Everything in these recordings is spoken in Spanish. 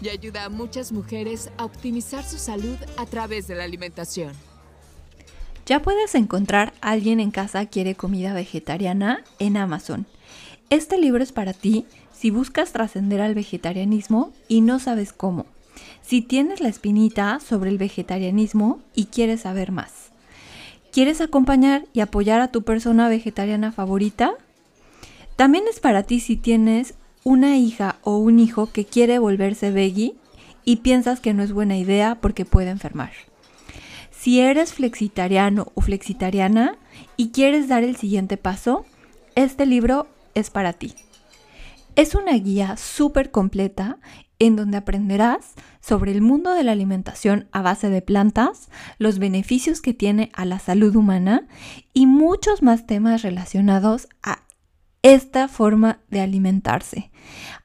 y ayuda a muchas mujeres a optimizar su salud a través de la alimentación. Ya puedes encontrar alguien en casa quiere comida vegetariana en Amazon. Este libro es para ti si buscas trascender al vegetarianismo y no sabes cómo. Si tienes la espinita sobre el vegetarianismo y quieres saber más. ¿Quieres acompañar y apoyar a tu persona vegetariana favorita? También es para ti si tienes una hija o un hijo que quiere volverse veggie y piensas que no es buena idea porque puede enfermar. Si eres flexitariano o flexitariana y quieres dar el siguiente paso, este libro es para ti. Es una guía súper completa en donde aprenderás sobre el mundo de la alimentación a base de plantas, los beneficios que tiene a la salud humana y muchos más temas relacionados a esta forma de alimentarse.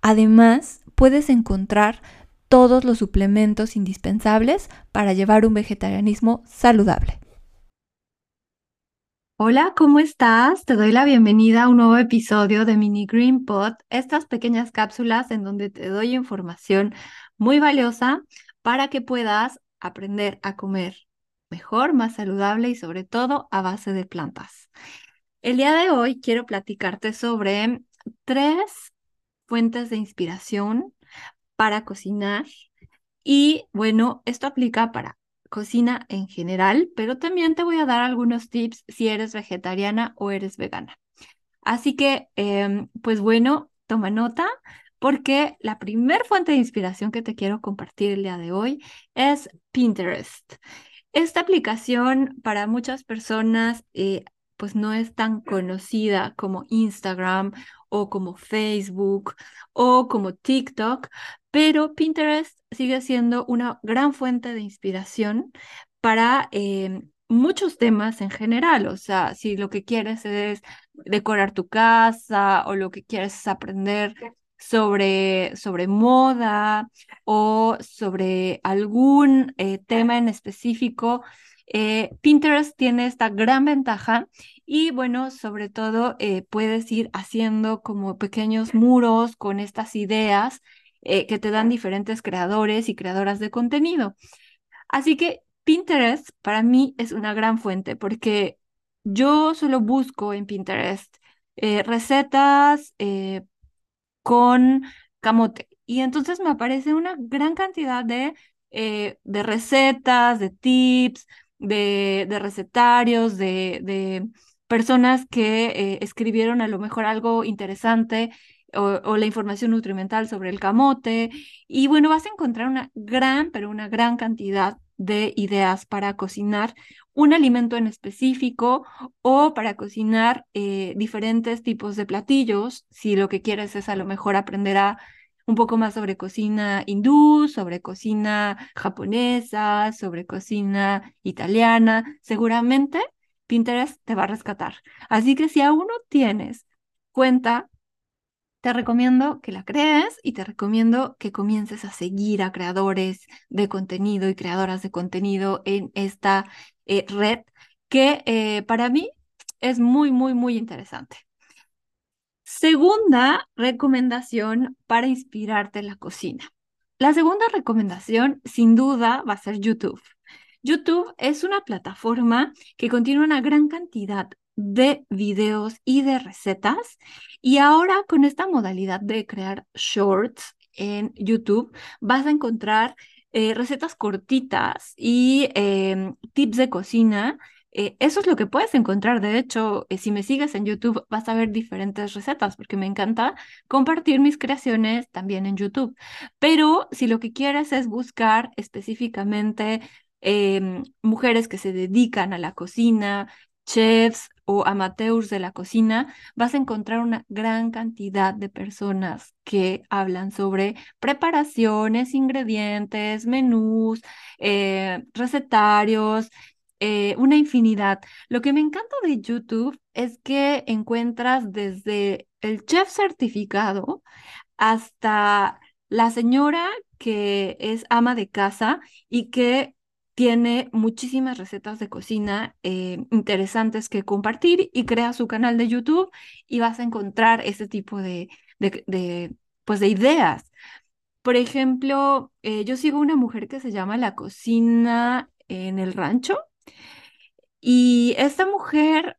Además, puedes encontrar todos los suplementos indispensables para llevar un vegetarianismo saludable. Hola, ¿cómo estás? Te doy la bienvenida a un nuevo episodio de Mini Green Pot, estas pequeñas cápsulas en donde te doy información muy valiosa para que puedas aprender a comer mejor, más saludable y sobre todo a base de plantas. El día de hoy quiero platicarte sobre tres fuentes de inspiración para cocinar y bueno, esto aplica para cocina en general, pero también te voy a dar algunos tips si eres vegetariana o eres vegana. Así que, em, pues bueno, toma nota porque la primera fuente de inspiración que te quiero compartir el día de hoy es Pinterest. Esta aplicación para muchas personas eh, pues no es tan conocida como Instagram o como Facebook o como TikTok, pero Pinterest sigue siendo una gran fuente de inspiración para eh, muchos temas en general. O sea, si lo que quieres es decorar tu casa o lo que quieres es aprender sobre, sobre moda o sobre algún eh, tema en específico, eh, Pinterest tiene esta gran ventaja y bueno, sobre todo eh, puedes ir haciendo como pequeños muros con estas ideas eh, que te dan diferentes creadores y creadoras de contenido. Así que Pinterest para mí es una gran fuente porque yo solo busco en Pinterest recetas con camote y entonces me aparece una gran cantidad de, de recetas, de tips, de, recetarios, de, personas que eh, escribieron a lo mejor algo interesante o, la información nutrimental sobre el camote. Y bueno, vas a encontrar una gran, pero una gran cantidad de ideas para cocinar un alimento en específico o para cocinar eh, diferentes tipos de platillos, si lo que quieres es a lo mejor aprender a un poco más sobre cocina hindú, sobre cocina japonesa, sobre cocina italiana. Seguramente Pinterest te va a rescatar. Así que si aún no tienes cuenta, te recomiendo que la crees y te recomiendo que comiences a seguir a creadores de contenido y creadoras de contenido en esta eh, red que eh, para mí es muy, muy, muy interesante. Segunda recomendación para inspirarte en la cocina. La segunda recomendación, sin duda, va a ser YouTube. YouTube es una plataforma que contiene una gran cantidad de videos y de recetas. Y ahora con esta modalidad de crear shorts en YouTube, vas a encontrar eh, recetas cortitas y em, tips de cocina eh, eso es lo que puedes encontrar. De hecho, eh, si me sigues en YouTube, vas a ver diferentes recetas porque me encanta compartir mis creaciones también en YouTube. Pero si lo que quieres es buscar específicamente em, mujeres que se dedican a la cocina, chefs, o amateurs de la cocina, vas a encontrar una gran cantidad de personas que hablan sobre preparaciones, ingredientes, menús, eh, recetarios, eh, una infinidad. Lo que me encanta de YouTube es que encuentras desde el chef certificado hasta la señora que es ama de casa y que tiene muchísimas recetas de cocina eh, interesantes que compartir y crea su canal de YouTube y vas a encontrar ese tipo de, de, pues de ideas. Por ejemplo, eh, yo sigo una mujer que se llama La Cocina en el Rancho y esta mujer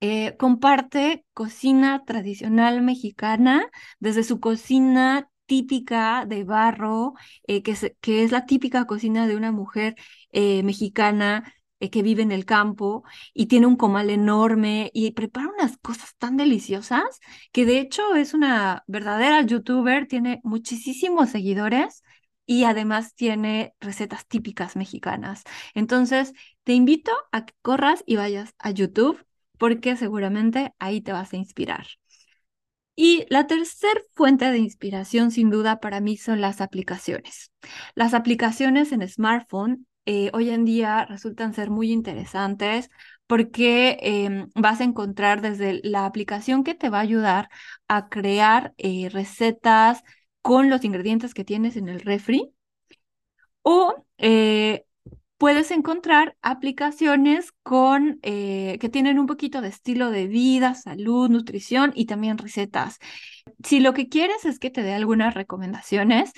eh, comparte cocina tradicional mexicana desde su cocina típica de barro, eh, que, es, la típica cocina de una mujer eh, mexicana que vive en el campo y tiene un comal enorme y prepara unas cosas tan deliciosas que de hecho es una verdadera youtuber, tiene muchísimos seguidores y además tiene recetas típicas mexicanas. Entonces, te invito a que corras y vayas a YouTube porque seguramente ahí te vas a inspirar. Y la tercera fuente de inspiración, sin duda, para mí son las aplicaciones. Las aplicaciones en smartphone eh, hoy en día resultan ser muy interesantes porque em, vas a encontrar desde la aplicación que te va a ayudar a crear eh, recetas con los ingredientes que tienes en el refri o eh, puedes encontrar aplicaciones con, eh, que tienen un poquito de estilo de vida, salud, nutrición y también recetas. Si lo que quieres es que te dé algunas recomendaciones,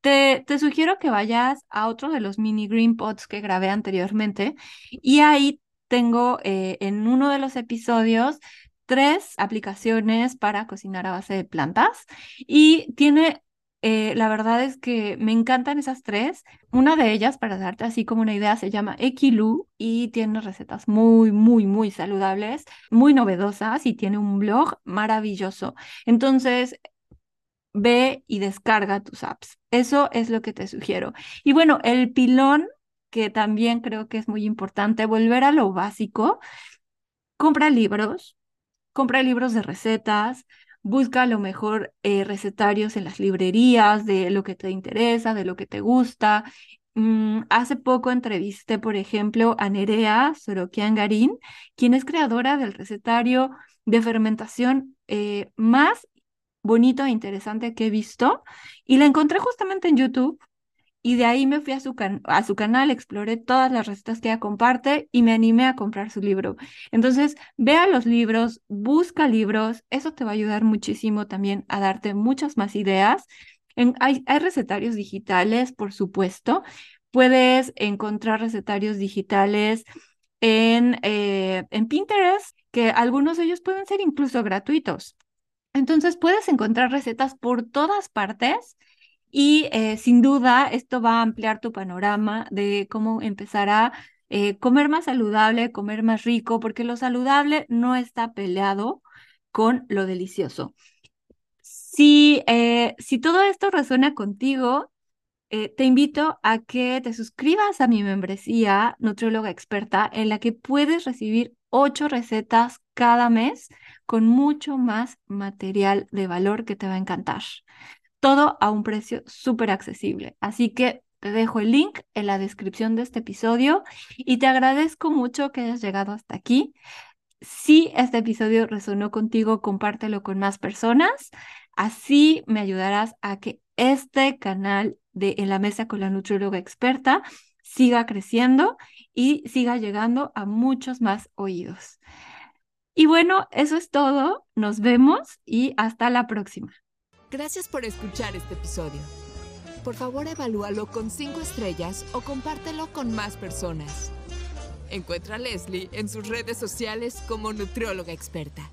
te, te sugiero que vayas a otro de los mini green pots que grabé anteriormente y ahí tengo eh, en uno de los episodios tres aplicaciones para cocinar a base de plantas y tiene eh, la verdad es que me encantan esas tres. Una de ellas, para darte así como una idea, se llama Equilu y tiene recetas muy, muy, muy saludables, muy novedosas y tiene un blog maravilloso. Entonces, ve y descarga tus apps. Eso es lo que te sugiero. Y bueno, el pilón, que también creo que es muy importante, volver a lo básico. Compra libros, compra libros de recetas, busca a lo mejor eh, recetarios en las librerías de lo que te interesa, de lo que te gusta. Mm, hace poco entrevisté, por ejemplo, a Nerea Sorokian Garín, quien es creadora del recetario de fermentación eh, más bonito e interesante que he visto, y la encontré justamente en YouTube y de ahí me fui a su, a su canal, exploré todas las recetas que ella comparte y me animé a comprar su libro. Entonces, vea los libros, busca libros, eso te va a ayudar muchísimo también a darte muchas más ideas. hay, hay recetarios digitales, por supuesto. Puedes encontrar recetarios digitales en, eh, en Pinterest, que algunos de ellos pueden ser incluso gratuitos. Entonces, puedes encontrar recetas por todas partes y eh, sin duda esto va a ampliar tu panorama de cómo empezar a eh, comer más saludable, comer más rico, porque lo saludable no está peleado con lo delicioso. Si, eh, si todo esto resuena contigo, te invito a que te suscribas a mi membresía Nutrióloga Experta, en la que puedes recibir ocho recetas cada mes con mucho más material de valor que te va a encantar todo a un precio súper accesible. Así que te dejo el link en la descripción de este episodio y te agradezco mucho que hayas llegado hasta aquí. Si este episodio resonó contigo, compártelo con más personas. Así me ayudarás a que este canal de En la Mesa con la Nutrióloga Experta siga creciendo y siga llegando a muchos más oídos. Y bueno, eso es todo. Nos vemos y hasta la próxima. Gracias por escuchar este episodio. Por favor, evalúalo con 5 estrellas o compártelo con más personas. Encuentra a Leslie en sus redes sociales como nutrióloga experta.